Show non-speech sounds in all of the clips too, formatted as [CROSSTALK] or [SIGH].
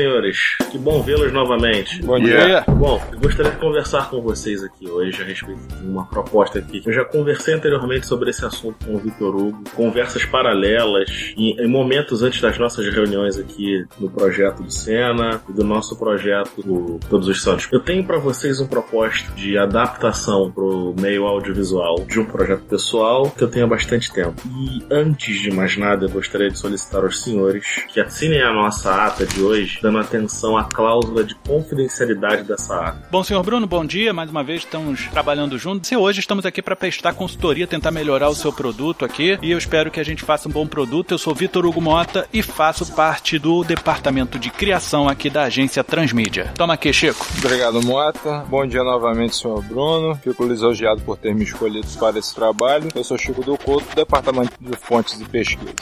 Senhores. Que bom vê-los novamente. Bom dia. Bom, eu gostaria de conversar com vocês aqui hoje a respeito de uma proposta aqui. Eu já conversei anteriormente sobre esse assunto com o Vitor Hugo, conversas paralelas e em momentos antes das nossas reuniões aqui no projeto do Sena e do nosso projeto do Todos os Santos. Eu tenho para vocês uma proposta de adaptação pro meio audiovisual de um projeto pessoal que eu tenho há bastante tempo. E antes de mais nada, eu gostaria de solicitar aos senhores que assinem a nossa ata de hoje, dando atenção cláusula de confidencialidade dessa ata. Bom, senhor Bruno, bom dia. Mais uma vez estamos trabalhando juntos. E hoje estamos aqui para prestar consultoria, tentar melhorar o seu produto aqui. E eu espero que a gente faça um bom produto. Eu sou Vitor Hugo Mota e faço parte do departamento de criação aqui da agência Transmídia. Toma aqui, Chico. Obrigado, Mota. Bom dia novamente, senhor Bruno. Fico lisonjeado por ter me escolhido para esse trabalho. Eu sou Chico do Couto, do departamento de fontes e pesquisa.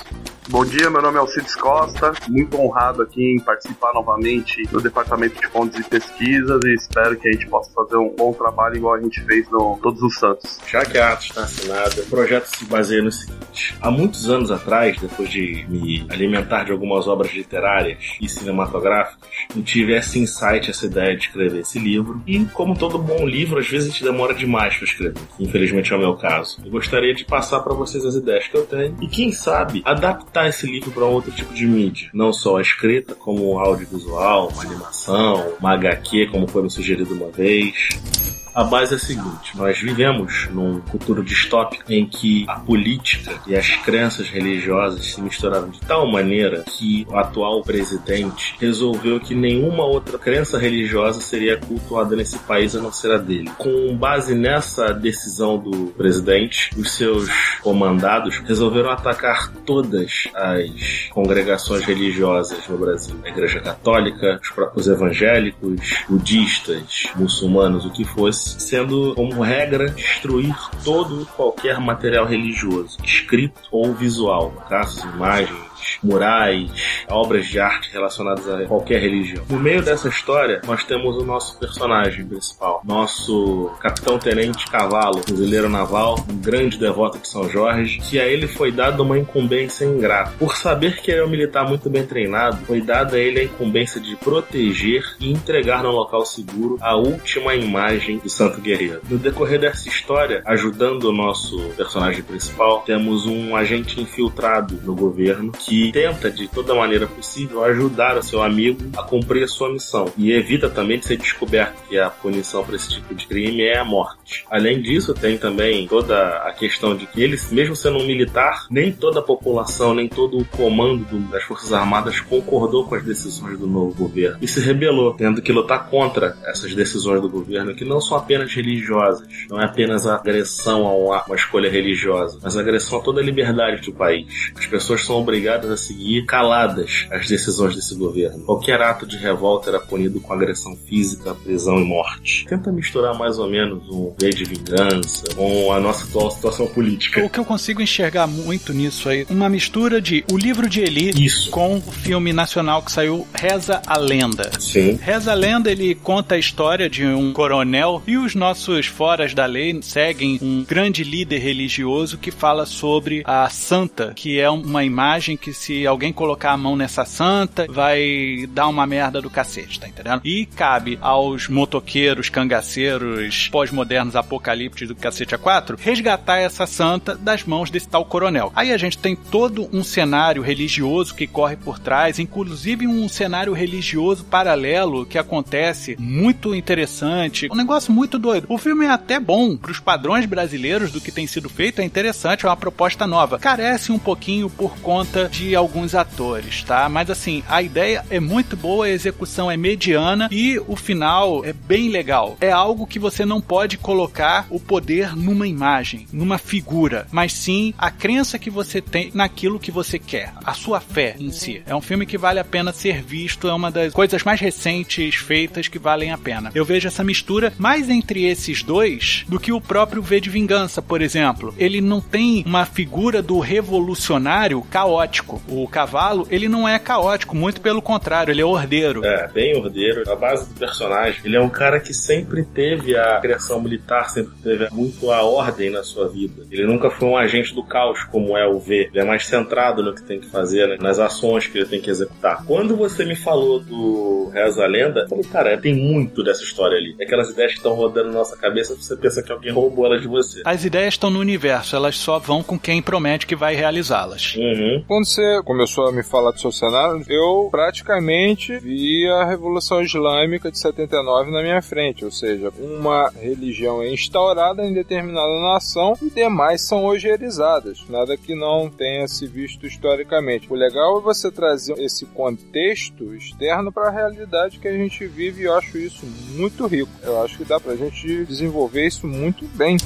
Bom dia, meu nome é Alcides Costa, muito honrado aqui em participar novamente do Departamento de Fontes e Pesquisas e espero que a gente possa fazer um bom trabalho igual a gente fez no Todos os Santos. Já que a ata está assinada, o projeto se baseia no seguinte: há muitos anos atrás, depois de me alimentar de algumas obras literárias e cinematográficas, eu tive esse insight, essa ideia de escrever esse livro. E, como todo bom livro, às vezes a gente demora demais para escrever, infelizmente é o meu caso. Eu gostaria de passar para vocês as ideias que eu tenho e, quem sabe, adaptar esse livro para outro tipo de mídia, não só a escrita, como um audiovisual, uma animação, uma HQ, como foi me sugerido uma vez. A base é a seguinte: nós vivemos num futuro distópico em que a política e as crenças religiosas se misturaram de tal maneira que o atual presidente resolveu que nenhuma outra crença religiosa seria cultuada nesse país a não ser a dele. Com base nessa decisão do presidente, os seus comandados resolveram atacar todas as congregações religiosas no Brasil: a Igreja Católica, os próprios evangélicos, budistas, muçulmanos, o que fosse sendo como regra destruir todo qualquer material religioso, escrito ou visual, casos, imagens, murais, obras de arte relacionadas a qualquer religião. No meio dessa história, nós temos o nosso personagem principal, nosso capitão-tenente Cavalo, fuzileiro naval, um grande devoto de São Jorge, que a ele foi dada uma incumbência ingrata. Por saber que ele é um militar muito bem treinado, foi dada a ele a incumbência de proteger e entregar no local seguro a última imagem do Santo Guerreiro. No decorrer dessa história, ajudando o nosso personagem principal, temos um agente infiltrado no governo que tenta de toda maneira possível ajudar o seu amigo a cumprir a sua missão e evita também de ser descoberto que a punição para esse tipo de crime é a morte. Além disso, tem também toda a questão de que ele, mesmo sendo um militar, nem toda a população, nem todo o comando do, das Forças Armadas concordou com as decisões do novo governo e se rebelou, tendo que lutar contra essas decisões do governo que não são apenas religiosas, não é apenas a agressão a uma escolha religiosa, mas a agressão a toda a liberdade do país. As pessoas são obrigadas a seguir caladas as decisões desse governo. Qualquer ato de revolta era punido com agressão física, prisão e morte. Tenta misturar mais ou menos um V de vingança com a nossa atual situação política. O que eu consigo enxergar muito nisso aí, uma mistura de o livro de Eli Isso. com o filme nacional que saiu Reza a Lenda. Sim. Reza a Lenda, ele conta a história de um coronel e os nossos foras da lei seguem um grande líder religioso que fala sobre a santa, que é uma imagem que que se alguém colocar a mão nessa santa, vai dar uma merda do cacete, tá entendendo? E cabe aos motoqueiros, cangaceiros, pós-modernos, apocalípticos do cacete A4, resgatar essa santa das mãos desse tal coronel. Aí a gente tem todo um cenário religioso que corre por trás, inclusive um cenário religioso paralelo que acontece muito interessante. Um negócio muito doido. O filme é até bom para os padrões brasileiros do que tem sido feito, é interessante, é uma proposta nova. Carece um pouquinho por conta de alguns atores, tá? Mas assim, a ideia é muito boa, a execução é mediana e o final é bem legal. É algo que você não pode colocar o poder numa imagem, numa figura, mas sim a crença que você tem naquilo que você quer, a sua fé em si. É um filme que vale a pena ser visto, é uma das coisas mais recentes feitas que valem a pena. Eu vejo essa mistura mais entre esses dois do que o próprio V de Vingança, por exemplo. Ele não tem uma figura do revolucionário caótico. O cavalo, ele não é caótico, muito pelo contrário, ele é ordeiro. É, bem ordeiro. A base do personagem, ele é um cara que sempre teve a criação militar, sempre teve muito a ordem na sua vida. Ele nunca foi um agente do caos, como é o V. Ele é mais centrado no que tem que fazer, né? nas ações que ele tem que executar. Quando você me falou do Reza a Lenda, eu falei, cara, tem muito dessa história ali. Aquelas ideias que estão rodando na nossa cabeça, você pensa que alguém roubou elas de você. As ideias estão no universo, elas só vão com quem promete que vai realizá-las. Uhum. Quando você começou a me falar do seu cenário, eu praticamente vi a Revolução Islâmica de 79 na minha frente, ou seja, uma religião é instaurada em determinada nação e demais são ojerizadas, nada que não tenha se visto historicamente. O legal é você trazer esse contexto externo para a realidade que a gente vive e eu acho isso muito rico. Eu acho que dá pra gente desenvolver isso muito bem.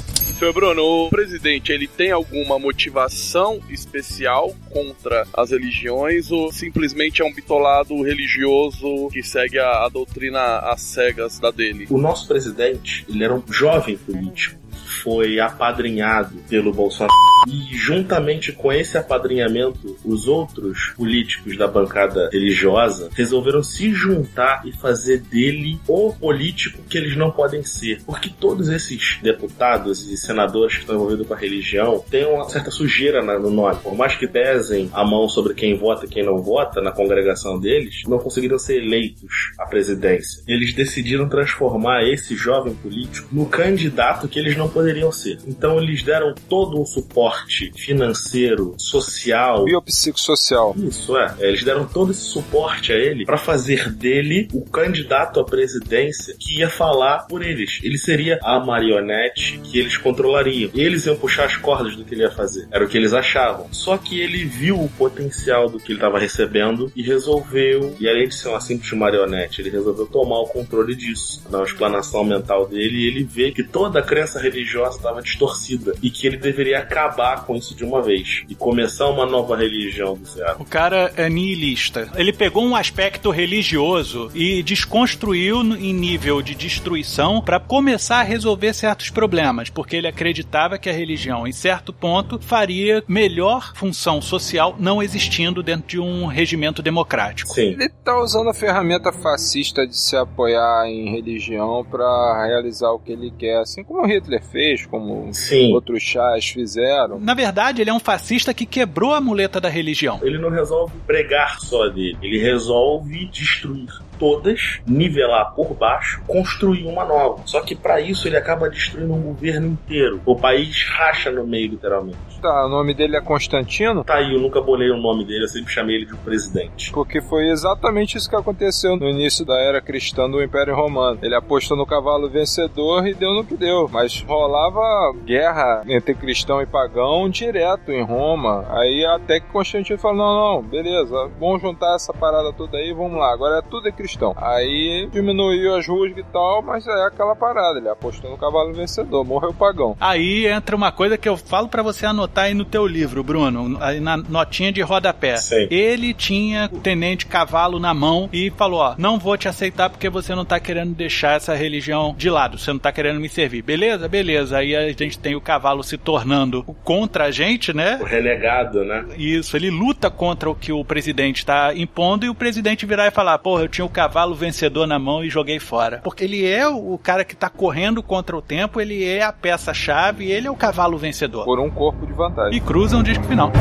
Senhor Bruno, o presidente, ele tem alguma motivação especial contra as religiões ou simplesmente é um bitolado religioso que segue a, a doutrina às cegas da dele? O nosso presidente, ele era um jovem político foi apadrinhado pelo Bolsonaro. E juntamente com esse apadrinhamento, os outros políticos da bancada religiosa resolveram se juntar e fazer dele o político que eles não podem ser. Porque todos esses deputados e senadores que estão envolvidos com a religião têm uma certa sujeira no nome. Por mais que pesem a mão sobre quem vota e quem não vota na congregação deles, não conseguiram ser eleitos à presidência. Eles decidiram transformar esse jovem político no candidato que eles não poderiam ser. Então eles deram todo um suporte financeiro, social, biopsicossocial. Isso é, eles deram todo esse suporte a ele para fazer dele o candidato à presidência que ia falar por eles. Ele seria a marionete que eles controlariam. Eles iam puxar as cordas do que ele ia fazer. Era o que eles achavam. Só que ele viu o potencial do que ele estava recebendo e resolveu, e além de ser uma simples marionete, ele resolveu tomar o controle disso. Na explanação mental dele, ele vê que toda a crença religiosa estava distorcida e que ele deveria acabar com isso de uma vez e começar uma nova religião do zero. O cara é nihilista. Ele pegou um aspecto religioso e desconstruiu em nível de destruição para começar a resolver certos problemas, porque ele acreditava que a religião, em certo ponto, faria melhor função social não existindo dentro de um regimento democrático. Sim. Ele tá usando a ferramenta fascista de se apoiar em religião para realizar o que ele quer, assim como Hitler fez, como Sim. outros chás fizeram. Na verdade, ele é um fascista que quebrou a muleta da religião. Ele não resolve pregar só dele, ele resolve destruir todas, nivelar por baixo, construir uma nova. Só que para isso ele acaba destruindo um governo inteiro. O país racha no meio, literalmente. Tá, o nome dele é Constantino? Tá aí, eu nunca bolei o nome dele, eu sempre chamei ele de um presidente. Porque foi exatamente isso que aconteceu no início da era cristã do Império Romano. Ele apostou no cavalo vencedor e deu no que deu. Mas rolava guerra entre cristão e pagão direto em Roma. Aí até que Constantino falou: não, não, beleza, vamos juntar essa parada toda aí, vamos lá. Agora é tudo é cristão. Aí diminuiu as rusgas e tal, mas é aquela parada. Ele apostou no cavalo vencedor, morreu pagão. Aí entra uma coisa que eu falo para você anotar aí no teu livro, Bruno, aí na notinha de rodapé. Sim. Ele tinha o tenente cavalo na mão e falou: Ó, não vou te aceitar porque você não tá querendo deixar essa religião de lado, você não tá querendo me servir. Beleza? Beleza. Aí a gente tem o cavalo se tornando contra a gente, né? O renegado, né? Isso, ele luta contra o que o presidente está impondo e o presidente virar e falar: Porra, eu tinha o cavalo vencedor na mão e joguei fora. Porque ele é o cara que tá correndo contra o tempo, ele é a peça-chave, ele é o cavalo vencedor. Por um corpo de vantagem. E cruzam o disco final.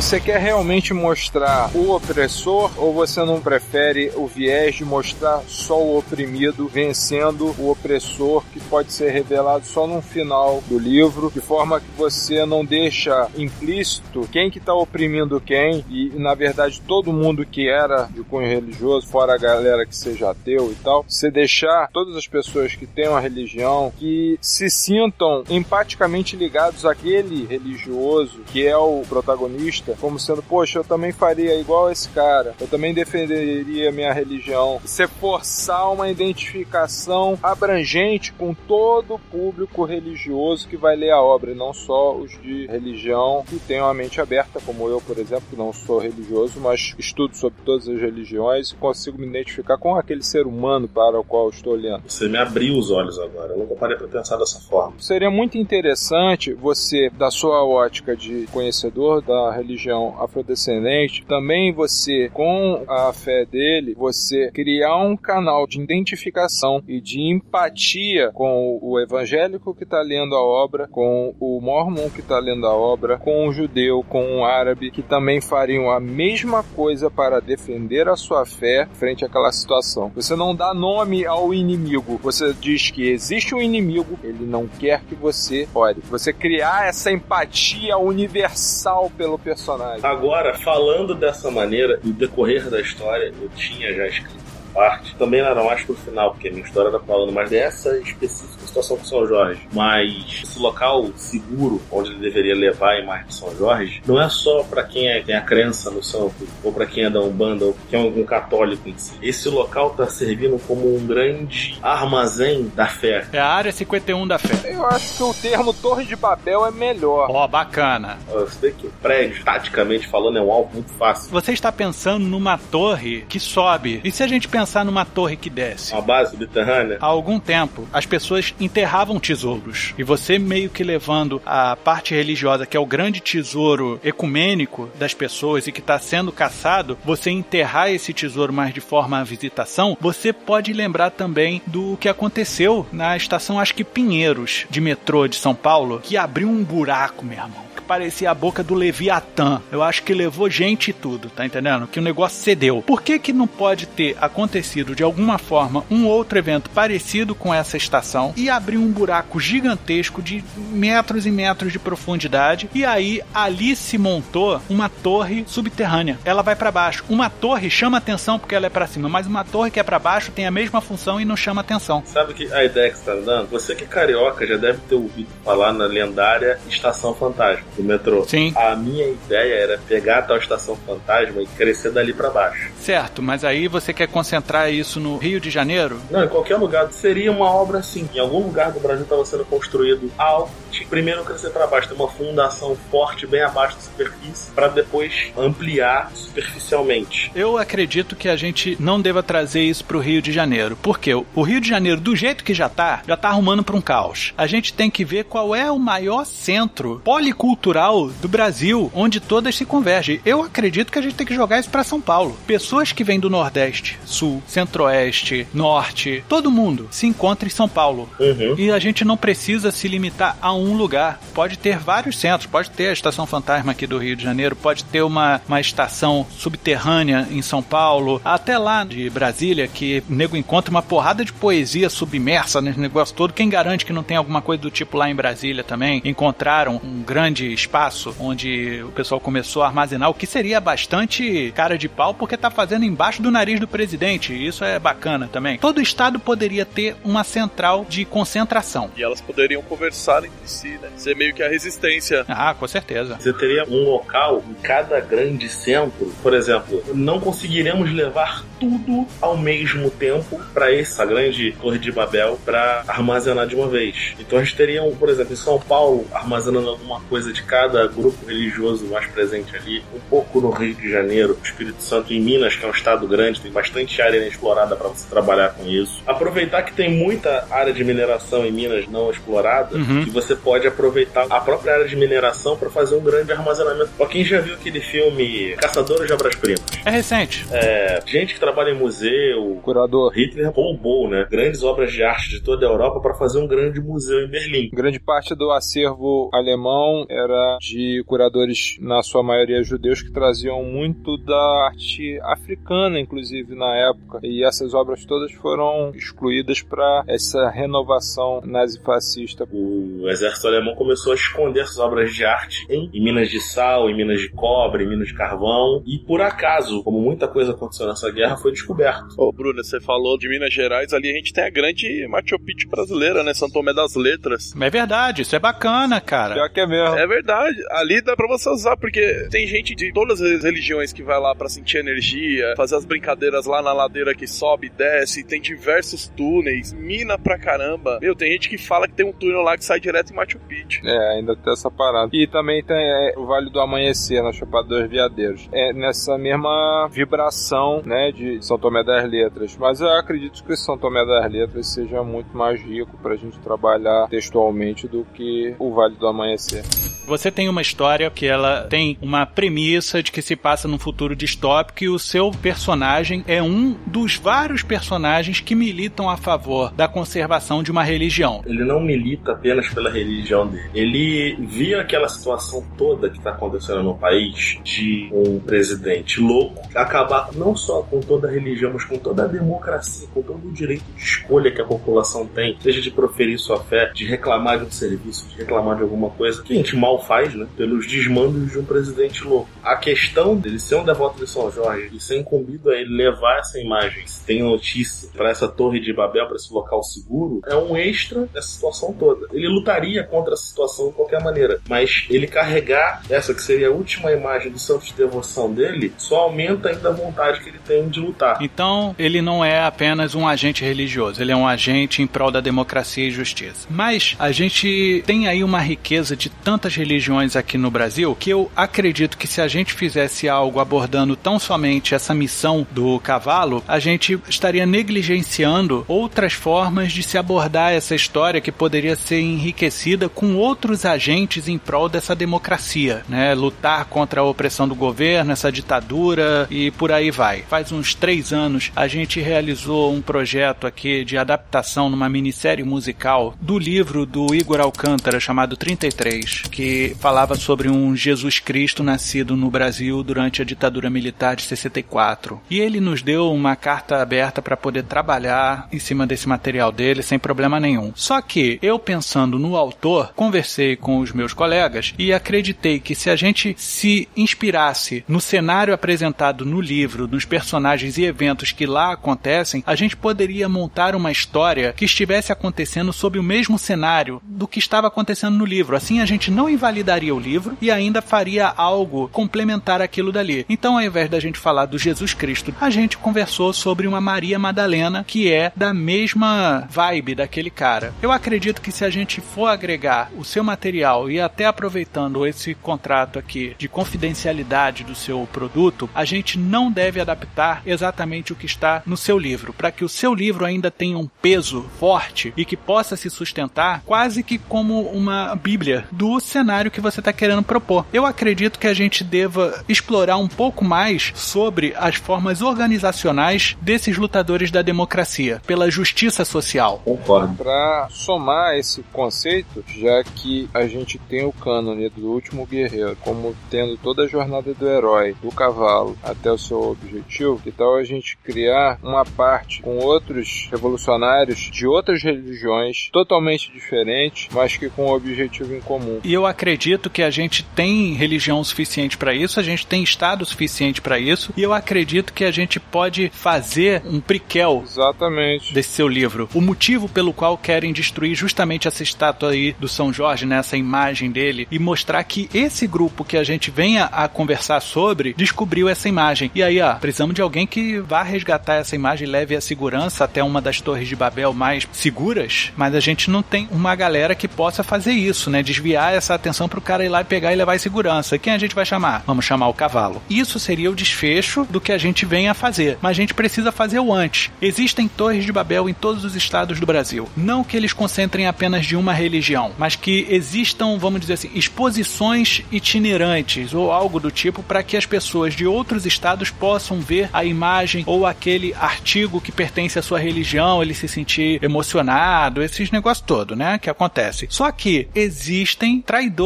Você quer realmente mostrar o opressor ou você não prefere o viés de mostrar só o oprimido vencendo o opressor que pode ser revelado só no final do livro, de forma que você não deixa implícito quem que tá oprimindo quem e na verdade todo mundo que era de cunho religioso, fora a galera que seja ateu e tal, você deixar todas as pessoas que têm uma religião que se sintam empaticamente ligados àquele religioso que é o protagonista, como sendo, poxa, eu também faria igual esse cara, eu também defenderia minha religião. Você forçar uma identificação abrangente com todo o público religioso que vai ler a obra, e não só os de religião que têm uma mente aberta, como eu, por exemplo, que não sou religioso, mas estudo sobre todas as religiões e consigo me identificar com aquele ser humano para o qual estou olhando. Você me abriu os olhos agora, eu nunca parei para pensar dessa forma. Seria muito interessante você, da sua ótica de conhecedor da religião afrodescendente, também você, com a fé dele, você criar um canal de identificação e de empatia com o evangélico que está lendo a obra, com o mormon que está lendo a obra, com o judeu, com o árabe, que também fariam a mesma coisa para defender a sua fé frente àquela situação. Você não dá nome ao inimigo, você diz que existe um inimigo, ele não quer que você ore. Você criar essa empatia universal pelo personagem. Agora, falando dessa maneira, no decorrer da história, eu tinha já escrito parte. Também nada mais pro final, porque a minha história tá falando mais dessa específica situação com São Jorge. Mas esse local seguro onde ele deveria levar a imagem de São Jorge não é só para quem é, tem a crença no santo, ou para quem é da Umbanda, ou quem é algum católico em si. Esse local tá servindo como um grande armazém da fé. É a área 51 da fé. Eu acho que o termo Torre de Babel é melhor. Ó, oh, bacana. Você vê que o prédio, taticamente falando, é um alvo muito fácil. Você está pensando numa torre que sobe. E se a gente pensar pensar numa torre que desce. Uma base subterrânea? Há algum tempo, as pessoas enterravam tesouros. E você meio que levando a parte religiosa, que é o grande tesouro ecumênico das pessoas e que está sendo caçado, você enterrar esse tesouro mais de forma a visitação, você pode lembrar também do que aconteceu na estação, acho que Pinheiros, de metrô de São Paulo, que abriu um buraco, meu irmão parecia a boca do Leviatã. Eu acho que levou gente e tudo, tá entendendo? Que o negócio cedeu. Por que que não pode ter acontecido de alguma forma um outro evento parecido com essa estação e abrir um buraco gigantesco de metros e metros de profundidade e aí ali se montou uma torre subterrânea. Ela vai para baixo. Uma torre chama atenção porque ela é para cima, mas uma torre que é para baixo tem a mesma função e não chama atenção. Sabe que a ideia que você tá dando? Você que é carioca já deve ter ouvido falar na lendária Estação Fantasma do metrô. Sim. A minha ideia era pegar a tal estação fantasma e crescer dali para baixo. Certo, mas aí você quer concentrar isso no Rio de Janeiro? Não, em qualquer lugar. Seria uma obra assim. Em algum lugar do Brasil estava sendo construído algo. Primeiro crescer para baixo, ter uma fundação forte bem abaixo da superfície, para depois ampliar superficialmente. Eu acredito que a gente não deva trazer isso pro Rio de Janeiro. Porque o Rio de Janeiro, do jeito que já tá, já tá arrumando para um caos. A gente tem que ver qual é o maior centro policultural cultural do Brasil, onde todas se convergem. Eu acredito que a gente tem que jogar isso para São Paulo. Pessoas que vêm do Nordeste, Sul, Centro-Oeste, Norte, todo mundo se encontra em São Paulo. Uhum. E a gente não precisa se limitar a um lugar. Pode ter vários centros, pode ter a Estação Fantasma aqui do Rio de Janeiro, pode ter uma, uma estação subterrânea em São Paulo, até lá de Brasília, que o nego encontra uma porrada de poesia submersa nesse negócio todo. Quem garante que não tem alguma coisa do tipo lá em Brasília também? Encontraram um grande espaço onde o pessoal começou a armazenar o que seria bastante cara de pau, porque tá fazendo embaixo do nariz do presidente. Isso é bacana também. Todo estado poderia ter uma central de concentração. E elas poderiam conversar entre si, né? Ser meio que a resistência. Ah, com certeza. Você teria um local em cada grande centro, por exemplo, não conseguiremos levar tudo ao mesmo tempo para essa grande Torre de Babel para armazenar de uma vez. Então a gente teria, por exemplo, em São Paulo, armazenando alguma coisa de cada grupo religioso mais presente ali, um pouco no Rio de Janeiro, Espírito Santo em Minas, que é um estado grande, tem bastante área inexplorada para você trabalhar com isso. Aproveitar que tem muita área de mineração em Minas não explorada, Uhum. que você pode aproveitar a própria área de mineração para fazer um grande armazenamento. Pra quem já viu aquele filme Caçadores de Obras-Primas, É recente. É, gente que trabalha em museu, Curador. Hitler roubou, né, grandes obras de arte de toda a Europa para fazer um grande museu em Berlim. Grande parte do acervo alemão era de curadores, na sua maioria judeus, que traziam muito da arte africana, inclusive na época. E essas obras todas foram excluídas para essa renovação nazifascista. O exército alemão começou a esconder essas obras de arte em, em minas de sal, em minas de cobre, em minas de carvão. E por acaso, como muita coisa aconteceu nessa guerra, foi descoberto. Ô, Bruno, você falou de Minas Gerais, ali a gente tem a grande Machu Picchu brasileira, né? São Tomé das Letras. É verdade, isso é bacana, cara. Pior que é mesmo. É verdade. Ali dá pra você usar, porque tem gente de todas as religiões que vai lá pra sentir energia, fazer as brincadeiras lá na ladeira que sobe e desce, tem diversos túneis, mina pra caramba. Meu, tem gente que fala que tem um túnel lá que sai direto em Machu Picchu. É, ainda tem essa parada. E também tem é, o Vale do Amanhecer, na Chapada dos Veadeiros. É nessa mesma vibração, né, de São Tomé das Letras. Mas eu acredito que São Tomé das Letras seja muito mais rico pra gente trabalhar textualmente do que o Vale do Amanhecer. Você tem uma história que ela tem uma premissa de que se passa num futuro distópico e o seu personagem é um dos vários personagens que militam a favor da conservação de uma religião. Ele não milita apenas pela religião dele. Ele via aquela situação toda que está acontecendo no país de um presidente louco acabar não só com toda a religião, mas com toda a democracia, com todo o direito de escolha que a população tem, seja de proferir sua fé, de reclamar de um serviço, de reclamar de alguma coisa, gente mal faz, né? Pelos desmandos de um presidente louco. A questão dele ser um devoto de São Jorge e ser incumbido a ele levar essa imagem, se tem notícia, para essa torre de Babel, para esse local seguro, é um extra dessa situação toda. Ele lutaria contra essa situação de qualquer maneira, mas ele carregar essa que seria a última imagem do santo de devoção dele, só aumenta ainda a vontade que ele tem de lutar. Então, ele não é apenas um agente religioso, ele é um agente em prol da democracia e justiça. Mas a gente tem aí uma riqueza de tantas religiões aqui no Brasil que eu acredito que se a gente fizesse algo abordando tão somente essa missão do cavalo, a gente estaria negligenciando outras formas de se abordar essa história que poderia ser enriquecida com outros agentes em prol dessa democracia, né? Lutar contra a opressão do governo, essa ditadura e por aí vai. Faz uns três anos a gente realizou um projeto aqui de adaptação numa minissérie musical do livro do Igor Alcântara chamado 33, que falava sobre um Jesus Cristo nascido no Brasil durante a ditadura militar de 64. E ele nos deu uma carta aberta para poder trabalhar em cima desse material dele sem problema nenhum. Só que eu pensando no autor, conversei com os meus colegas e acreditei que se a gente se inspirasse no cenário apresentado no livro, nos personagens e eventos que lá acontecem, a gente poderia montar uma história que estivesse acontecendo sob o mesmo cenário do que estava acontecendo no livro. Assim a gente não invalidaria o livro e ainda faria algo complementar aquilo dali. Então, ao invés da gente falar do Jesus Cristo, a gente conversou sobre uma Maria Madalena que é da mesma vibe daquele cara. Eu acredito que se a gente for agregar o seu material e até aproveitando esse contrato aqui de confidencialidade do seu produto, a gente não deve adaptar exatamente o que está no seu livro, para que o seu livro ainda tenha um peso forte e que possa se sustentar quase que como uma bíblia do cenário que você está querendo propor. Eu acredito que a gente deva explorar um pouco mais sobre as formas organizacionais desses lutadores da democracia, pela justiça social. Concordo. Para somar esse conceito, já que a gente tem o cânone do último guerreiro como tendo toda a jornada do herói, do cavalo até o seu objetivo, que tal a gente criar uma parte com outros revolucionários de outras religiões totalmente diferentes, mas que com um objetivo em comum. E eu acredito que a gente tem religião suficiente para isso, a gente tem estado suficiente para isso, e eu acredito que a gente pode fazer um prequel Exatamente. desse seu livro. O motivo pelo qual querem destruir justamente essa estátua aí do São Jorge, nessa imagem dele, e mostrar que esse grupo que a gente venha a conversar sobre descobriu essa imagem. E aí, ó, precisamos de alguém que vá resgatar essa imagem e leve a segurança até uma das torres de Babel mais seguras, mas a gente não tem uma galera que possa fazer isso, né? Desviar essa atenção atenção pro cara ir lá e pegar e levar em segurança. Quem a gente vai chamar? Vamos chamar o cavalo. Isso seria o desfecho do que a gente vem a fazer. Mas a gente precisa fazer o antes. Existem torres de Babel em todos os estados do Brasil. Não que eles concentrem apenas de uma religião, mas que existam, vamos dizer assim, exposições itinerantes ou algo do tipo para que as pessoas de outros estados possam ver a imagem ou aquele artigo que pertence à sua religião, ele se sentir emocionado, esses negócios todo, né, que acontece. Só que existem traidores,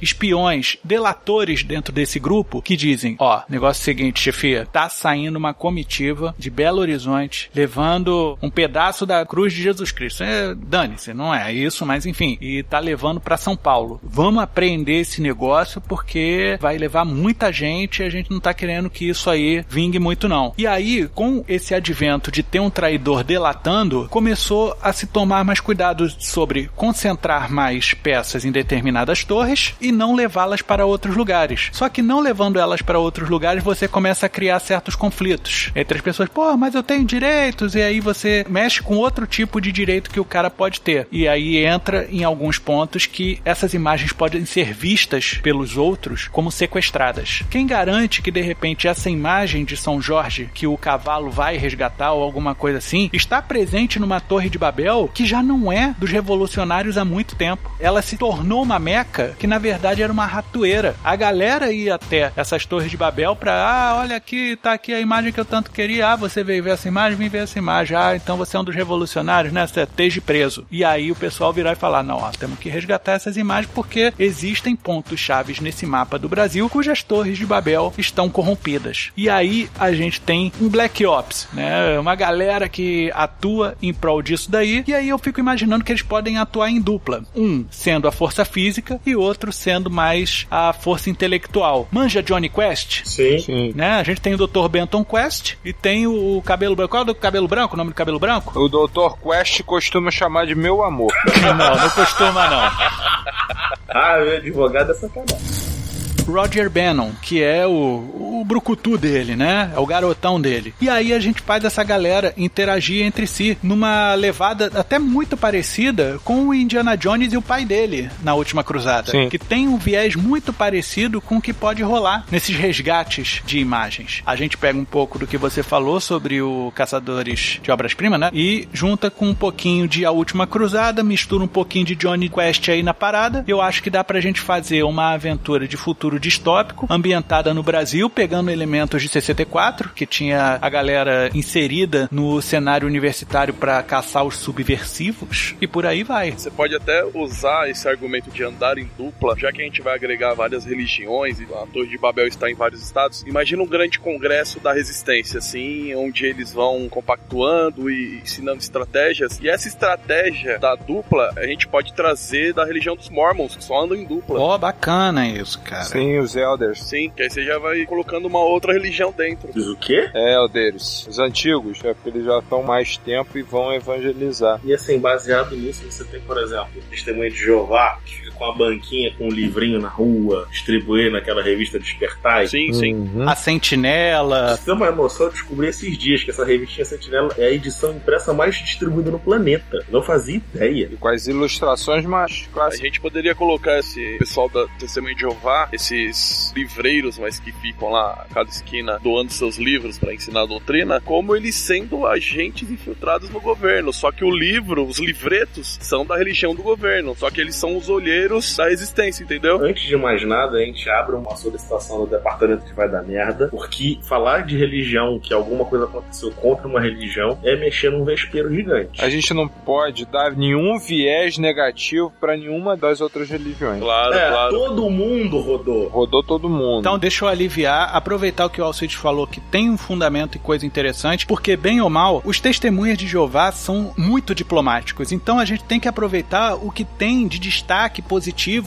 espiões, delatores dentro desse grupo que dizem, ó, negócio seguinte, chefia, tá saindo uma comitiva de Belo Horizonte levando um pedaço da cruz de Jesus Cristo. É, Dane-se, não é isso, mas enfim, e tá levando para São Paulo. Vamos apreender esse negócio porque vai levar muita gente e a gente não tá querendo que isso aí vingue muito não. E aí, com esse advento de ter um traidor delatando, começou a se tomar mais cuidado sobre concentrar mais peças em determinadas torres e não levá-las para outros lugares. Só que não levando elas para outros lugares, você começa a criar certos conflitos entre as pessoas. Pô, mas eu tenho direitos, e aí você mexe com outro tipo de direito que o cara pode ter. E aí entra em alguns pontos que essas imagens podem ser vistas pelos outros como sequestradas. Quem garante que de repente essa imagem de São Jorge que o cavalo vai resgatar ou alguma coisa assim está presente numa torre de Babel que já não é dos revolucionários há muito tempo. Ela se tornou uma meca que na verdade era uma ratoeira. A galera ia até essas torres de Babel para, ah, olha aqui, tá aqui a imagem que eu tanto queria. Ah, você veio ver essa imagem, vem ver essa imagem. Ah, então você é um dos revolucionários, né? Você esteja preso. E aí o pessoal virar e falar, não, ó, temos que resgatar essas imagens porque existem pontos chaves nesse mapa do Brasil cujas torres de Babel estão corrompidas. E aí a gente tem um Black Ops, né? Uma galera que atua em prol disso daí. E aí eu fico imaginando que eles podem atuar em dupla. Um sendo a força física e outro sendo mais a força intelectual. Manja Johnny Quest? Sim. Sim. Né? A gente tem o Dr. Benton Quest e tem o cabelo branco. Qual é o do cabelo branco? O nome do cabelo branco? O Dr. Quest costuma chamar de meu amor. não, não costuma não. ah, meu advogado é sacanagem. Roger Bannon, que é o, o brucutu dele, né? É o garotão dele. E aí a gente faz essa galera interagir entre si numa levada até muito parecida com o Indiana Jones e o pai dele na última cruzada. Sim. Que tem um viés muito parecido com o que pode rolar nesses resgates de imagens. A gente pega um pouco do que você falou sobre o Caçadores de Obras-Primas, né? E junta com um pouquinho de A Última Cruzada, mistura um pouquinho de Johnny Quest aí na parada. Eu acho que dá pra gente fazer uma aventura de futuro distópico, ambientada no Brasil, pegando elementos de 64, que tinha a galera inserida no cenário universitário para caçar os subversivos, e por aí vai. Você pode até usar esse argumento de andar em dupla, já que a gente vai agregar várias religiões e a Torre de Babel está em vários estados. Imagina um grande congresso da resistência, assim, onde eles vão compactuando e ensinando estratégias. E essa estratégia da dupla a gente pode trazer da religião dos Mormons, que só andam em dupla. Ó, oh, bacana isso, cara. Sim. Sim, os Elders. Sim, que aí você já vai colocando uma outra religião dentro. Diz o quê? Elders. Os antigos, é porque eles já estão mais tempo e vão evangelizar. E assim, baseado nisso, você tem, por exemplo, o Testemunho de Jeová, que fica com a banquinha com um livrinho na rua, distribuindo aquela revista Despertai. Sim, sim. Uhum. A Sentinela. Você tem uma emoção, eu descobri esses dias que essa revistinha Sentinela é a edição impressa mais distribuída no planeta. não fazia ideia. E com as ilustrações mais clássicas. A gente poderia colocar esse pessoal da Testemunho de Jeová, esse esses livreiros, mas que ficam lá a cada esquina doando seus livros para ensinar a doutrina, como eles sendo agentes infiltrados no governo. Só que o livro, os livretos, são da religião do governo. Só que eles são os olheiros da resistência, entendeu? Antes de mais nada, a gente abre uma solicitação no departamento que vai dar merda, porque falar de religião, que alguma coisa aconteceu contra uma religião, é mexer num vespeiro gigante. A gente não pode dar nenhum viés negativo para nenhuma das outras religiões. Claro, é, claro. Todo mundo rodou rodou todo mundo. Então deixa eu aliviar, aproveitar o que o Alcide falou, que tem um fundamento e coisa interessante, porque bem ou mal, os testemunhas de Jeová são muito diplomáticos. Então a gente tem que aproveitar o que tem de destaque positivo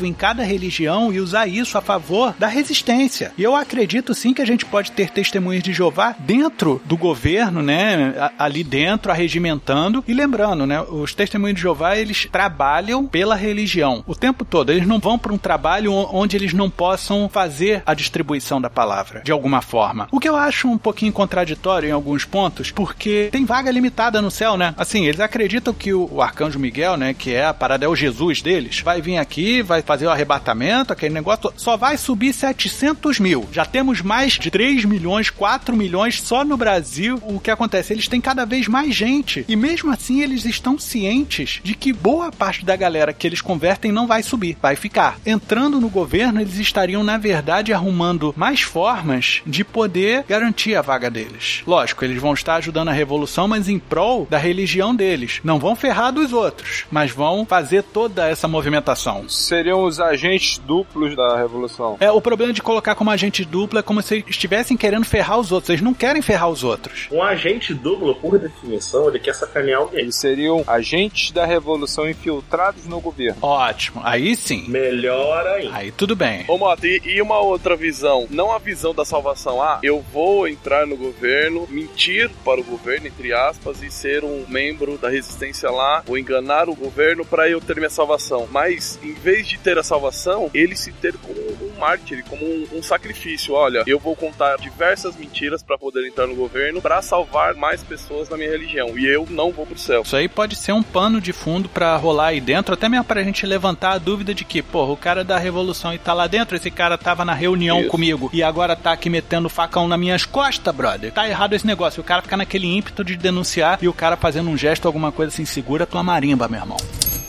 em cada religião e usar isso a favor da resistência. E eu acredito sim que a gente pode ter testemunhas de Jeová dentro do governo, né? Ali dentro, arregimentando. E lembrando, né? Os testemunhos de Jeová, eles trabalham pela religião o tempo todo. Eles não vão para um trabalho onde eles não possam fazer a distribuição da palavra, de alguma forma. O que eu acho um pouquinho contraditório em alguns pontos, porque tem vaga limitada no céu, né? Assim, eles acreditam que o, o arcanjo Miguel, né, que é a parada, é o Jesus deles, vai vir aqui, vai fazer o arrebatamento, aquele negócio, só vai subir 700 mil. Já temos mais de 3 milhões, 4 milhões só no Brasil. O que acontece? Eles têm cada vez mais gente. E mesmo assim, eles estão cientes de que boa parte da galera que eles convertem não vai subir, vai ficar. Entrando no governo, eles estariam, na verdade, arrumando mais formas de poder garantir a vaga deles. Lógico, eles vão estar ajudando a revolução, mas em prol da religião deles. Não vão ferrar dos outros, mas vão fazer toda essa movimentação. Seriam os agentes duplos da revolução. É, o problema de colocar como agente duplo é como se estivessem querendo ferrar os outros. Eles não querem ferrar os outros. Um agente duplo, por definição, ele quer sacanear alguém. Eles seriam agentes da revolução infiltrados no governo. Ótimo. Aí sim. Melhor ainda. Aí tudo bem. Ô, Mota, e, e uma outra visão? Não a visão da salvação. Ah, eu vou entrar no governo, mentir para o governo, entre aspas, e ser um membro da resistência lá, ou enganar o governo para eu ter minha salvação. Mas, em vez de ter a salvação, ele se ter como um mártir, como um, um sacrifício. Olha, eu vou contar diversas mentiras para poder entrar no governo para salvar mais pessoas na minha religião. E eu não vou pro céu. Isso aí pode ser um pano de fundo pra rolar aí dentro, até mesmo pra gente levantar a dúvida de que, porra, o cara da revolução e tá lá dentro, esse cara tava na reunião Isso. comigo e agora tá aqui metendo facão nas minhas costas, brother. Tá errado esse negócio. O cara fica naquele ímpeto de denunciar e o cara fazendo um gesto, alguma coisa assim, segura tua marimba, meu irmão.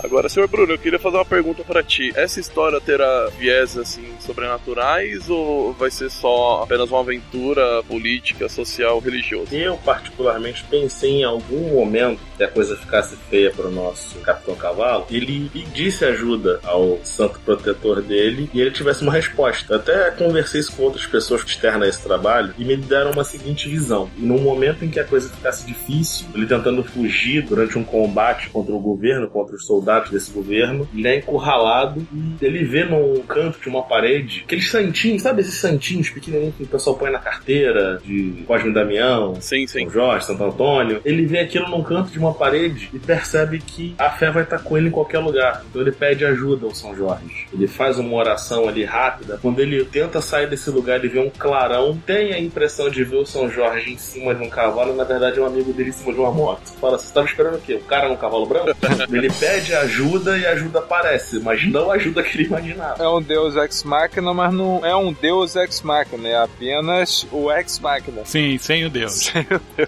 Agora, senhor Bruno, eu queria fazer uma pergunta para ti. Essa história terá viés assim sobrenaturais ou vai ser só apenas uma aventura política, social, religiosa? Eu, particularmente, pensei em algum momento que a coisa ficasse feia para o nosso Capitão Cavalo, ele pedisse ajuda ao santo protetor dele e ele tivesse uma resposta. Até conversei isso com outras pessoas externas a esse trabalho e me deram uma seguinte visão. No momento em que a coisa ficasse difícil, ele tentando fugir durante um combate contra o governo, contra os soldados desse governo, ele é encurralado e ele vê num canto de uma parede aqueles santinhos, sabe esses santinhos pequenininhos que o pessoal põe na carteira de Cosme Damião, Sim, sim. São Jorge, Santo Antônio. Ele vê aquilo num canto de uma parede e percebe que a fé vai estar com ele em qualquer lugar. Então ele pede ajuda ao São Jorge. Ele faz uma oração ali rápida. Quando ele tenta sair desse lugar, ele vê um clarão. Tem a impressão de ver o São Jorge em cima de um cavalo. Na verdade, é um amigo dele em cima de uma moto. Fala, você estava esperando o quê? O cara num cavalo branco? [LAUGHS] ele pede ajuda e ajuda aparece, mas não a ajuda [LAUGHS] que ele imaginava. É um deus ex-máquina, mas não é um deus ex-máquina, é apenas o ex-máquina. Sim, [LAUGHS] sem o Deus.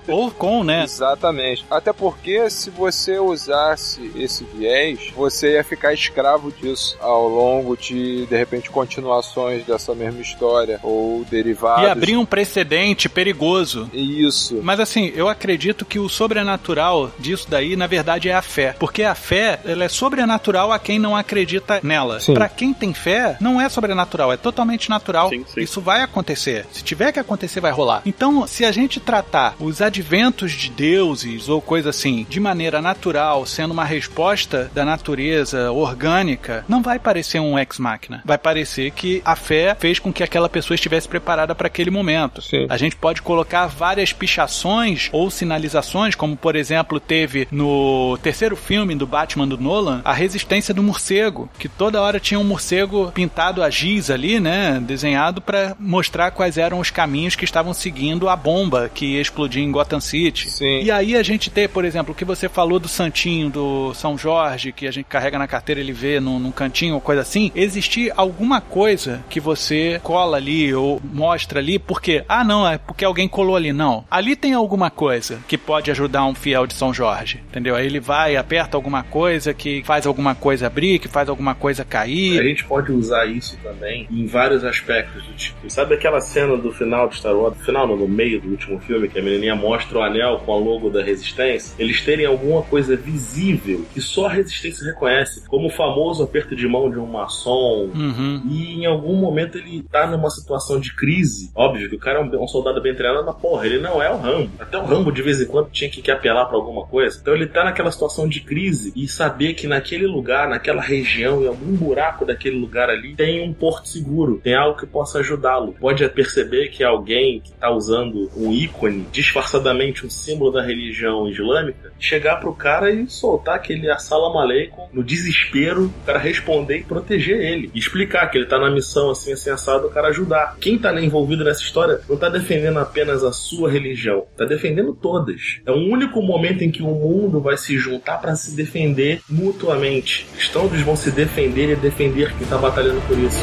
Ou com, né? Exatamente. Até porque se você usasse esse viés, você ia ficar escravo disso ao longo de, de repente, continuações dessa mesma história ou derivados. E abrir um precedente perigoso. Isso. Mas assim, eu acredito que o sobrenatural disso daí, na verdade, é a fé. Porque a fé, ela é sobrenatural a quem não acredita nela. Pra quem tem fé, não é sobrenatural, é totalmente natural. Sim, sim. Isso vai acontecer. Se tiver que acontecer, vai rolar. Então, se a gente tratar os adventos de deuses ou coisa assim de maneira natural, sendo uma resposta da natureza orgânica, não vai parecer um ex-máquina. Vai parecer que a fé fez com que aquela pessoa estivesse preparada para aquele momento. Sim. A gente pode colocar várias pichações ou sinalizações, como por exemplo teve no terceiro filme do Batman do Nolan, a resistência do morcego, que toda hora tinha um morcego pintado a giz ali, né, desenhado para mostrar quais eram os caminhos que estavam seguindo a bomba que ia explodir em Gotham City. Sim. E aí a gente tem, por exemplo, o que você falou do santinho do São Jorge, que a gente carrega na carteira, ele vê num, num cantinho ou coisa assim, existir alguma coisa que você cola ali ou mostra ali, porque, ah não, é porque alguém colou ali. Não. Ali tem alguma coisa que pode ajudar um fiel de São Jorge, entendeu? Aí ele vai, aperta alguma coisa que faz alguma coisa abrir, que faz alguma coisa A cair. gente pode usar isso também em vários aspectos do tipo. Sabe aquela cena do final de Star Wars, do final, no meio do último filme, que a menininha mostra o anel com o logo da Resistência? Eles terem alguma coisa visível que só a Resistência reconhece, como o famoso aperto de mão de um maçom. Uhum. E em algum momento ele tá numa situação de crise. Óbvio que o cara é um, um soldado bem treinado, mas porra, ele não é o Rambo. Até o Rambo de vez em quando tinha que, que apelar pra alguma coisa. Então ele tá naquela situação de crise e saber saber que naquele lugar, naquela região, em algum buraco daquele lugar ali, tem um porto seguro, tem algo que possa ajudá-lo. Pode perceber que alguém que está usando um ícone, disfarçadamente um símbolo da religião islâmica, chegar pro cara e soltar aquele assalamu alaikum no desespero, o cara responder e proteger ele. E explicar que ele tá na missão assim, assim, assado, o cara ajudar. Quem tá envolvido nessa história não tá defendendo apenas a sua religião, tá defendendo todas. É o único momento em que o mundo vai se juntar para se defender mutuamente. Os todos vão se defender e defender quem tá batalhando por isso.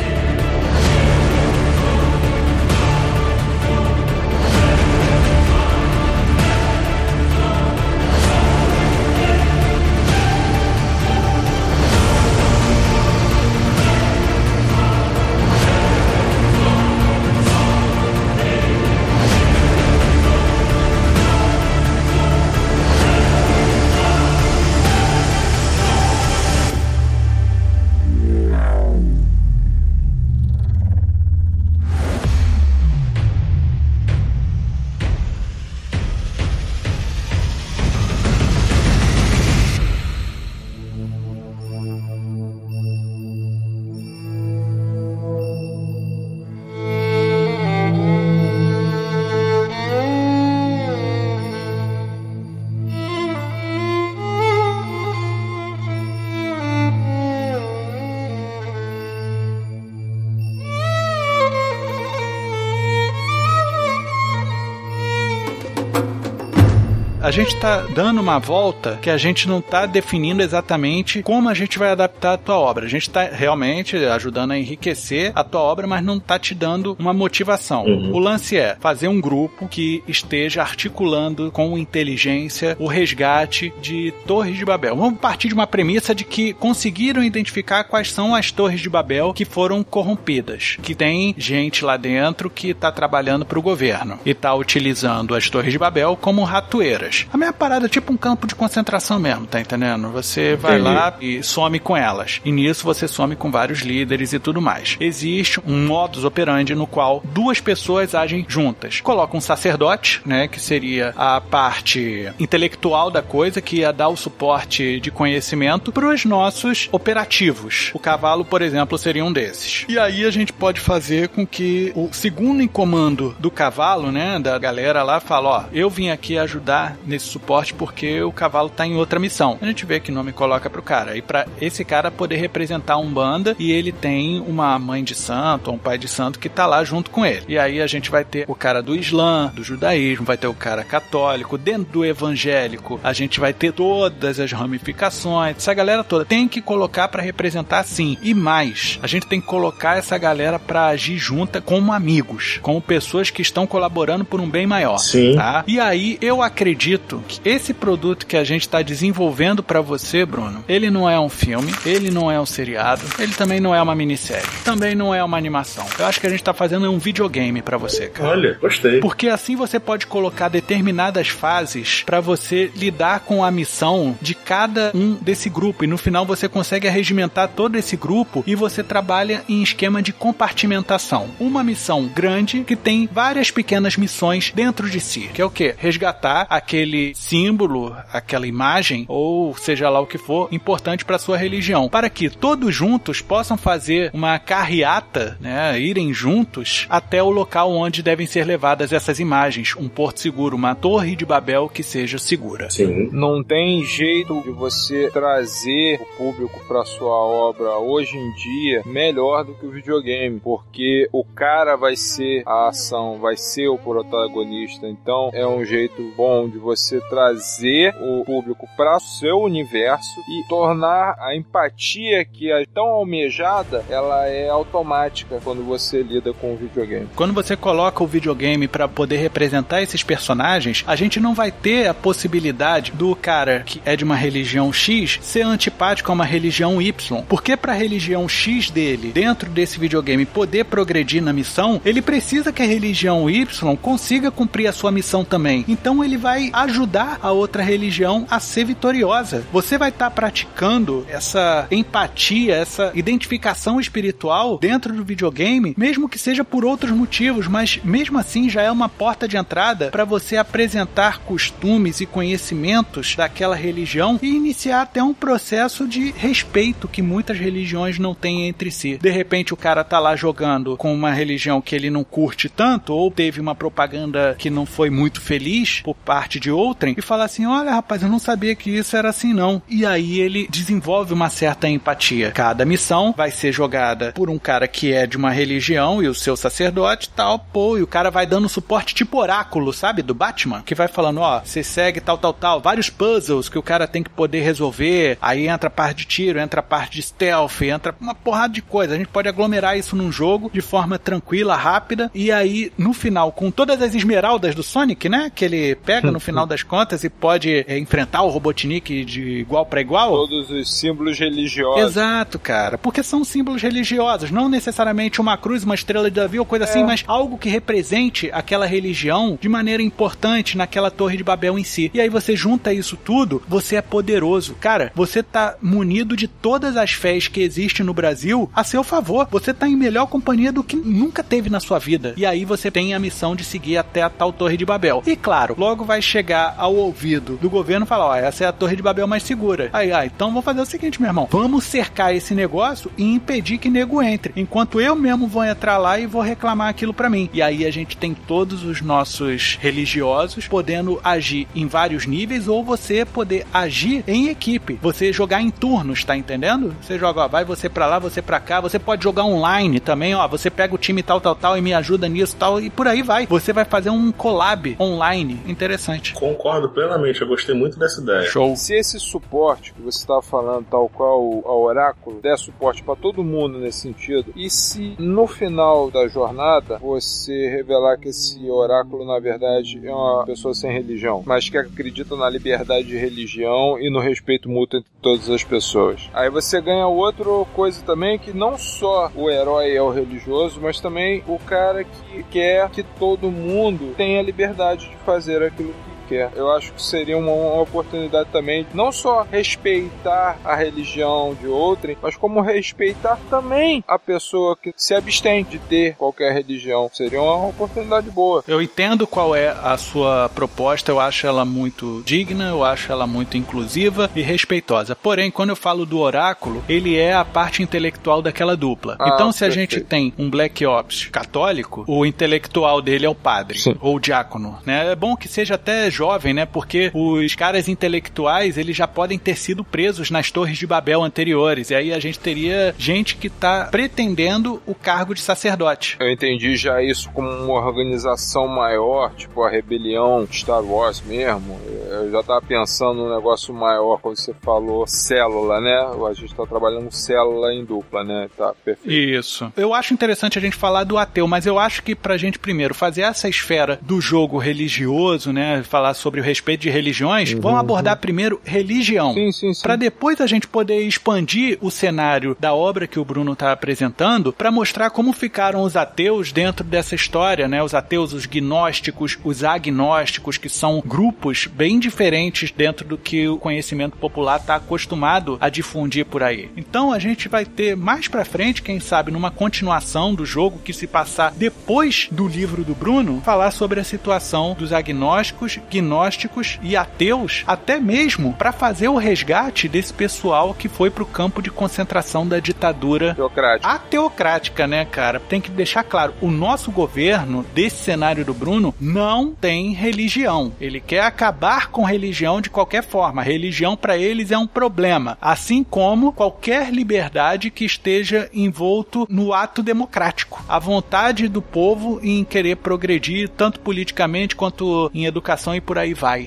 Gente está dando uma volta que a gente não está definindo exatamente como a gente vai adaptar a tua obra. A gente está realmente ajudando a enriquecer a tua obra, mas não está te dando uma motivação. Uhum. O lance é fazer um grupo que esteja articulando com inteligência o resgate de Torres de Babel. Vamos partir de uma premissa de que conseguiram identificar quais são as Torres de Babel que foram corrompidas, que tem gente lá dentro que está trabalhando para o governo e está utilizando as Torres de Babel como ratoeiras. A minha parada é tipo um campo de concentração mesmo, tá entendendo? Você vai Entendi. lá e some com elas. E nisso você some com vários líderes e tudo mais. Existe um modus operandi no qual duas pessoas agem juntas. Coloca um sacerdote, né, que seria a parte intelectual da coisa, que ia dar o suporte de conhecimento para os nossos operativos. O cavalo, por exemplo, seria um desses. E aí a gente pode fazer com que o segundo em comando do cavalo, né, da galera lá, fala, ó, eu vim aqui ajudar nesse suporte porque o cavalo tá em outra missão. A gente vê que nome coloca pro cara. E para esse cara poder representar um banda e ele tem uma mãe de santo ou um pai de santo que tá lá junto com ele. E aí a gente vai ter o cara do Islã, do judaísmo, vai ter o cara católico, dentro do evangélico, a gente vai ter todas as ramificações. Essa galera toda tem que colocar para representar sim. E mais, a gente tem que colocar essa galera para agir junta como amigos, como pessoas que estão colaborando por um bem maior. Sim. Tá? E aí eu acredito que esse produto que a gente está desenvolvendo para você, Bruno, ele não é um filme, ele não é um seriado, ele também não é uma minissérie, também não é uma animação. Eu acho que a gente está fazendo um videogame para você, cara. Olha, gostei. Porque assim você pode colocar determinadas fases para você lidar com a missão de cada um desse grupo e no final você consegue arregimentar todo esse grupo e você trabalha em esquema de compartimentação. Uma missão grande que tem várias pequenas missões dentro de si, que é o que? Resgatar aquele aquele símbolo, aquela imagem, ou seja lá o que for, importante para sua religião, para que todos juntos possam fazer uma carreata, né, irem juntos até o local onde devem ser levadas essas imagens, um porto seguro, uma torre de Babel que seja segura. Sim. Não tem jeito de você trazer o público para sua obra hoje em dia melhor do que o videogame, porque o cara vai ser a ação, vai ser o protagonista. Então é um jeito bom de você você trazer o público para o seu universo e tornar a empatia que é tão almejada, ela é automática quando você lida com o videogame. Quando você coloca o videogame para poder representar esses personagens, a gente não vai ter a possibilidade do cara que é de uma religião X ser antipático a uma religião Y, porque para a religião X dele, dentro desse videogame poder progredir na missão, ele precisa que a religião Y consiga cumprir a sua missão também. Então ele vai ajudar a outra religião a ser vitoriosa. Você vai estar tá praticando essa empatia, essa identificação espiritual dentro do videogame, mesmo que seja por outros motivos, mas mesmo assim já é uma porta de entrada para você apresentar costumes e conhecimentos daquela religião e iniciar até um processo de respeito que muitas religiões não têm entre si. De repente o cara tá lá jogando com uma religião que ele não curte tanto ou teve uma propaganda que não foi muito feliz por parte de outrem e fala assim: "Olha, rapaz, eu não sabia que isso era assim não". E aí ele desenvolve uma certa empatia. Cada missão vai ser jogada por um cara que é de uma religião e o seu sacerdote tal, pô, e o cara vai dando suporte tipo oráculo, sabe, do Batman, que vai falando, ó, você segue tal tal tal, vários puzzles que o cara tem que poder resolver. Aí entra a parte de tiro, entra a parte de stealth, entra uma porrada de coisa. A gente pode aglomerar isso num jogo de forma tranquila, rápida e aí no final com todas as esmeraldas do Sonic, né, que ele pega no [LAUGHS] final das contas e pode é, enfrentar o Robotnik de igual para igual. Todos os símbolos religiosos. Exato, cara. Porque são símbolos religiosos, não necessariamente uma cruz, uma estrela de Davi ou coisa assim, é. assim, mas algo que represente aquela religião de maneira importante naquela Torre de Babel em si. E aí você junta isso tudo, você é poderoso. Cara, você tá munido de todas as fés que existem no Brasil a seu favor. Você tá em melhor companhia do que nunca teve na sua vida. E aí você tem a missão de seguir até a tal Torre de Babel. E claro, logo vai chegar ao ouvido do governo e falar: ó, essa é a Torre de Babel mais segura. Aí, ah, então vou fazer o seguinte, meu irmão. Vamos cercar esse negócio e impedir que nego entre. Enquanto eu mesmo vou entrar lá e vou reclamar aquilo para mim. E aí a gente tem todos os nossos religiosos podendo agir em vários níveis ou você poder agir em equipe. Você jogar em turnos, tá entendendo? Você joga, ó, vai você para lá, você para cá. Você pode jogar online também, ó. Você pega o time tal, tal, tal e me ajuda nisso, tal e por aí vai. Você vai fazer um collab online. Interessante. Concordo plenamente. Eu gostei muito dessa ideia. Show. Se esse suporte que você estava falando, tal qual a Oráculo, der suporte para todo mundo nesse sentido, e se no final da jornada você revelar que esse oráculo na verdade é uma pessoa sem religião, mas que acredita na liberdade de religião e no respeito mútuo entre todas as pessoas. Aí você ganha outra coisa também que não só o herói é o religioso, mas também o cara que quer que todo mundo tenha liberdade de fazer aquilo que quer. Eu acho que seria uma, uma oportunidade também não só respeitar a religião de outrem, mas como respeitar também a pessoa que se abstém de ter qualquer religião. Seria uma oportunidade boa. Eu entendo qual é a sua proposta, eu acho ela muito digna, eu acho ela muito inclusiva e respeitosa. Porém, quando eu falo do oráculo, ele é a parte intelectual daquela dupla. Ah, então, se perfeito. a gente tem um Black Ops católico, o intelectual dele é o padre Sim. ou o diácono, né? É bom que seja até jovem, né? Porque os caras intelectuais, eles já podem ter sido presos nas torres de Babel anteriores. E aí a gente teria gente que tá pretendendo o cargo de sacerdote. Eu entendi já isso como uma organização maior, tipo a rebelião Star Wars mesmo. Eu já tava pensando num negócio maior quando você falou célula, né? A gente tá trabalhando célula em dupla, né? Tá, perfeito. Isso. Eu acho interessante a gente falar do ateu, mas eu acho que pra gente primeiro fazer essa esfera do jogo religioso, né? Falar falar sobre o respeito de religiões, uhum, vamos abordar uhum. primeiro religião. Sim, sim, sim. Para depois a gente poder expandir o cenário da obra que o Bruno está apresentando para mostrar como ficaram os ateus dentro dessa história, né? Os ateus, os gnósticos, os agnósticos, que são grupos bem diferentes dentro do que o conhecimento popular está acostumado a difundir por aí. Então a gente vai ter mais para frente, quem sabe, numa continuação do jogo que se passar depois do livro do Bruno, falar sobre a situação dos agnósticos gnósticos e ateus, até mesmo para fazer o resgate desse pessoal que foi pro campo de concentração da ditadura teocrática. A teocrática, né, cara? Tem que deixar claro, o nosso governo desse cenário do Bruno não tem religião. Ele quer acabar com religião de qualquer forma. A religião para eles é um problema, assim como qualquer liberdade que esteja envolto no ato democrático. A vontade do povo em querer progredir tanto politicamente quanto em educação e por aí vai.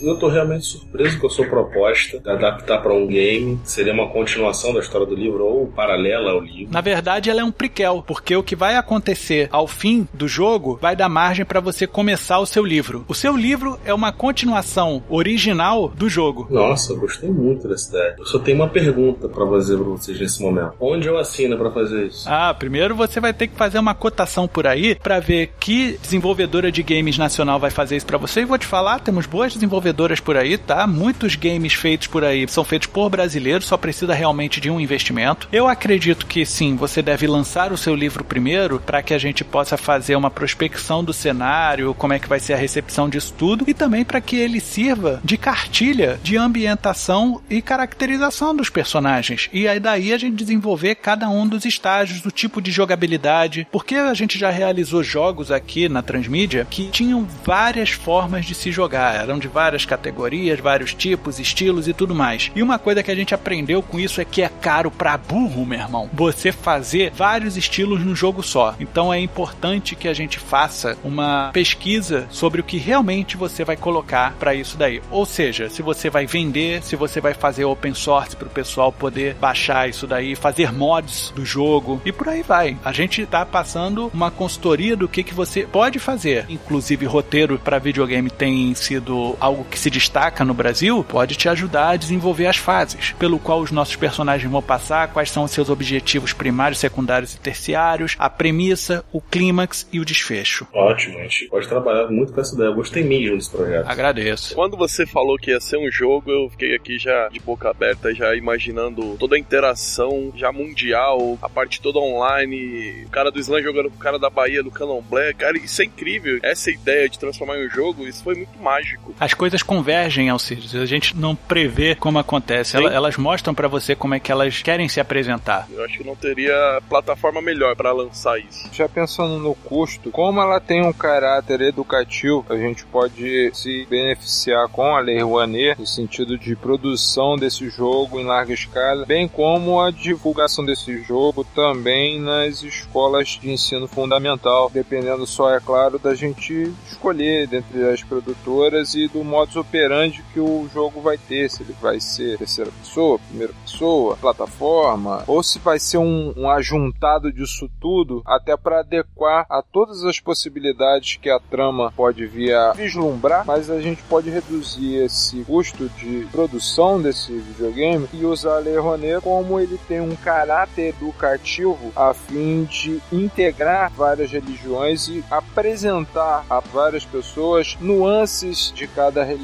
Eu tô realmente surpreso com a sua proposta de adaptar para um game. Seria uma continuação da história do livro ou paralela ao livro. Na verdade, ela é um prequel, porque o que vai acontecer ao fim do jogo vai dar margem para você começar o seu livro. O seu livro é uma continuação original do jogo. Nossa, eu gostei muito dessa ideia. Eu só tenho uma pergunta para fazer para vocês nesse momento. Onde eu assino para fazer isso? Ah, primeiro você vai ter que fazer uma cotação por aí para ver que desenvolvedora de games nacional vai fazer isso para você. E vou te falar, temos boas desenvolvedoras por aí, tá? Muitos games feitos por aí são feitos por brasileiros, só precisa realmente de um investimento. Eu acredito que sim, você deve lançar o seu livro primeiro para que a gente possa fazer uma prospecção do cenário, como é que vai ser a recepção disso tudo e também para que ele sirva de cartilha de ambientação e caracterização dos personagens. E aí daí a gente desenvolver cada um dos estágios, do tipo de jogabilidade, porque a gente já realizou jogos aqui na Transmídia que tinham várias formas de se jogar, eram de várias categorias, vários tipos, estilos e tudo mais. E uma coisa que a gente aprendeu com isso é que é caro pra burro, meu irmão, você fazer vários estilos num jogo só. Então é importante que a gente faça uma pesquisa sobre o que realmente você vai colocar para isso daí. Ou seja, se você vai vender, se você vai fazer open source para o pessoal poder baixar isso daí, fazer mods do jogo e por aí vai. A gente tá passando uma consultoria do que, que você pode fazer. Inclusive, roteiro para videogame tem sido algo que se destaca no Brasil, pode te ajudar a desenvolver as fases, pelo qual os nossos personagens vão passar, quais são os seus objetivos primários, secundários e terciários, a premissa, o clímax e o desfecho. Ótimo, a gente pode trabalhar muito com essa ideia. Eu gostei mesmo desse projeto. Agradeço. Quando você falou que ia ser um jogo, eu fiquei aqui já de boca aberta, já imaginando toda a interação já mundial, a parte toda online, o cara do Slam jogando com o cara da Bahia do Candomblé. Cara, isso é incrível. Essa ideia de transformar em um jogo, isso foi muito mágico. As coisas convergem, Alcides. A gente não prevê como acontece. Ela- Elas mostram pra você como é que elas querem se apresentar. Eu acho que não teria plataforma melhor pra lançar isso. Já pensando no custo, como ela tem um caráter educativo, a gente pode se beneficiar com a Lei Rouanet no sentido de produção desse jogo em larga escala, bem como a divulgação desse jogo também nas escolas de ensino fundamental, dependendo só, é claro, da gente escolher dentre as produtoras e do modus operandi que o jogo vai ter, se ele vai ser terceira pessoa, primeira pessoa, plataforma, ou se vai ser um, um ajuntado disso tudo, até para adequar a todas as possibilidades que a trama pode vir a vislumbrar, mas a gente pode reduzir esse custo de produção desse videogame e usar a Lei Rouanet como ele tem um caráter educativo a fim de integrar várias religiões e apresentar a várias pessoas nuances de cada religião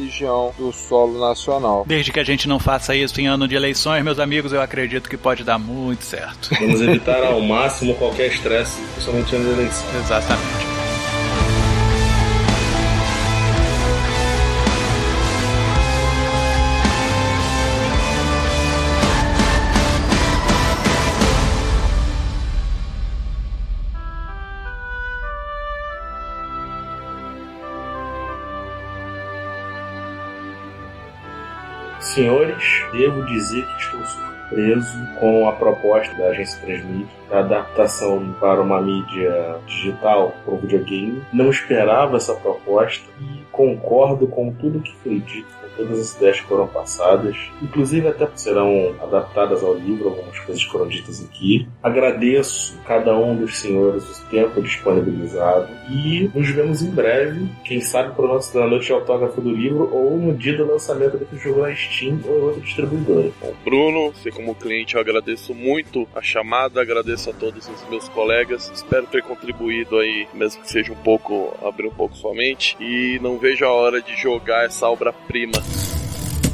do solo nacional. Desde que a gente não faça isso em ano de eleições, meus amigos, eu acredito que pode dar muito certo. Vamos evitar ao máximo qualquer estresse, principalmente na eleição. Exatamente. Senhores, devo dizer que estou surpreso com a proposta da agência Transmídia, da adaptação para uma mídia digital, para um videogame. Não esperava essa proposta e concordo com tudo que foi dito, todas as ideias foram passadas, inclusive até serão adaptadas ao livro, algumas coisas foram ditas aqui. Agradeço cada um dos senhores o tempo disponibilizado e nos vemos em breve, quem sabe para o nosso da noite de autógrafo do livro ou no dia do lançamento desse jogo na Steam ou em outra distribuidora. Bom, Bruno, você como cliente, eu agradeço muito a chamada, agradeço a todos os meus colegas. Espero ter contribuído aí, mesmo que seja um pouco, abrir um pouco sua mente. E não vejo a hora de jogar essa obra-prima.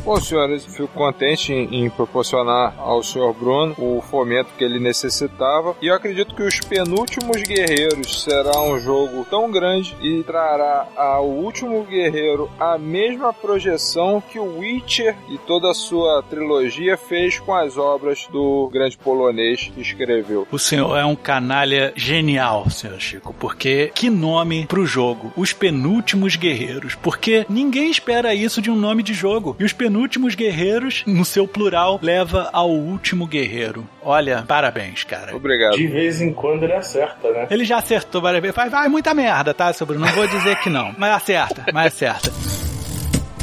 Bom, senhores, fico contente em, em proporcionar ao senhor Bruno o fomento que ele necessitava. E eu acredito que os penúltimos guerreiros será um jogo tão grande e trará ao último guerreiro a mesma projeção que o Witcher e toda a sua trilogia fez com as obras do grande polonês que escreveu. O senhor é um canalha genial, senhor Chico, porque que nome pro jogo? Os penúltimos guerreiros. Porque ninguém espera isso de um nome de jogo. E os penúltimos guerreiros, no seu plural, leva ao último guerreiro. Olha, parabéns, cara. Obrigado. De vez em quando ele acerta, né? Ele já acertou várias vezes. Faz, faz muita merda, tá, seu Bruno? Não vou dizer que não. Mas acerta, mas acerta.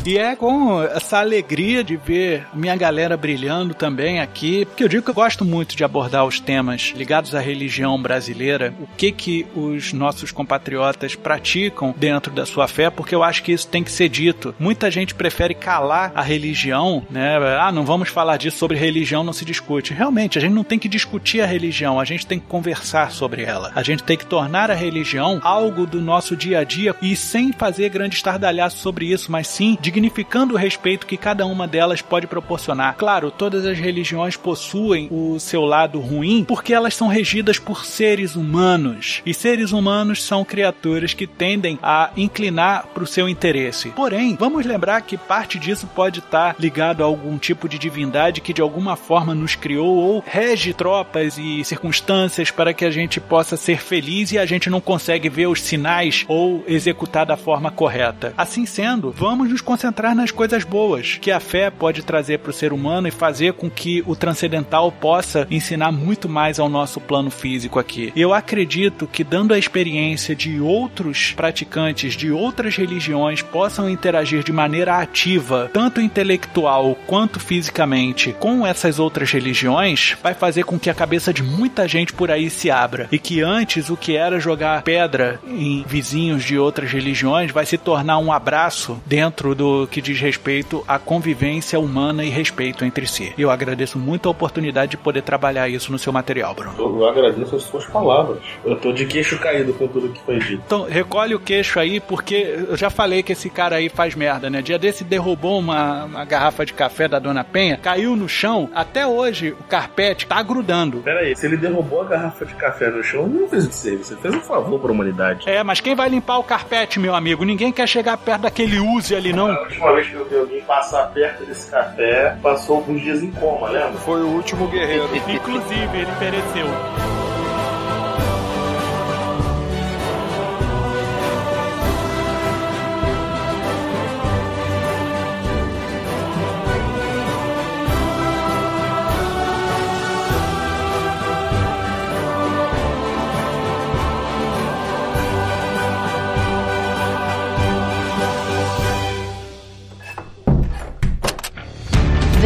E é com essa alegria de ver minha galera brilhando também aqui, porque eu digo que eu gosto muito de abordar os temas ligados à religião brasileira, o que que os nossos compatriotas praticam dentro da sua fé, porque eu acho que isso tem que ser dito. Muita gente prefere calar a religião, né? Ah, não vamos falar disso sobre religião, não se discute. Realmente, a gente não tem que discutir a religião, a gente tem que conversar sobre ela. A gente tem que tornar a religião algo do nosso dia a dia e sem fazer grande estardalhaço sobre isso, mas sim dignificando o respeito que cada uma delas pode proporcionar. Claro, todas as religiões possuem o seu lado ruim porque elas são regidas por seres humanos. E seres humanos são criaturas que tendem a inclinar para o seu interesse. Porém, vamos lembrar que parte disso pode estar ligado a algum tipo de divindade que de alguma forma nos criou ou rege tropas e circunstâncias para que a gente possa ser feliz e a gente não consegue ver os sinais ou executar da forma correta. Assim sendo, vamos nos concentrar nas coisas boas que a fé pode trazer para o ser humano e fazer com que o transcendental possa ensinar muito mais ao nosso plano físico aqui. Eu acredito que dando a experiência de outros praticantes de outras religiões possam interagir de maneira ativa, tanto intelectual quanto fisicamente, com essas outras religiões, vai fazer com que a cabeça de muita gente por aí se abra e que antes o que era jogar pedra em vizinhos de outras religiões vai se tornar um abraço dentro do que diz respeito à convivência humana e respeito entre si. Eu agradeço muito a oportunidade de poder trabalhar isso no seu material, Bruno. Eu agradeço as suas palavras. Eu tô de queixo caído com tudo que foi dito. Então, recolhe o queixo aí, porque eu já falei que esse cara aí faz merda, né? Dia desse derrubou uma, uma garrafa de café da Dona Penha, caiu no chão, até hoje o carpete tá grudando. Pera aí, se ele derrubou a garrafa de café no chão, não fez o de serviço, ele fez um favor pra humanidade. É, mas quem vai limpar o carpete, meu amigo? Ninguém quer chegar perto daquele use ali, não. A última vez que eu vi alguém passar perto desse café, passou alguns dias em coma, lembra? Foi o último guerreiro. Inclusive, ele pereceu.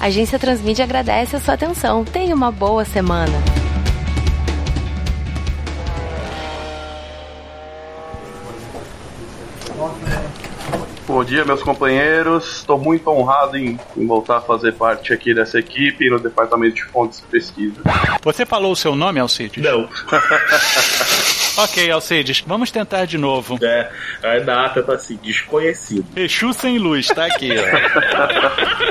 A Agência Transmídia agradece a sua atenção. Tenha uma boa semana. Bom dia, meus companheiros. Estou muito honrado em, em voltar a fazer parte aqui dessa equipe no Departamento de Fontes de Pesquisa. Você falou o seu nome, Alcides? Não. [LAUGHS] Ok, Alcides, vamos tentar de novo. É, a data tá assim, desconhecido. Exu sem luz, tá aqui, ó. [LAUGHS]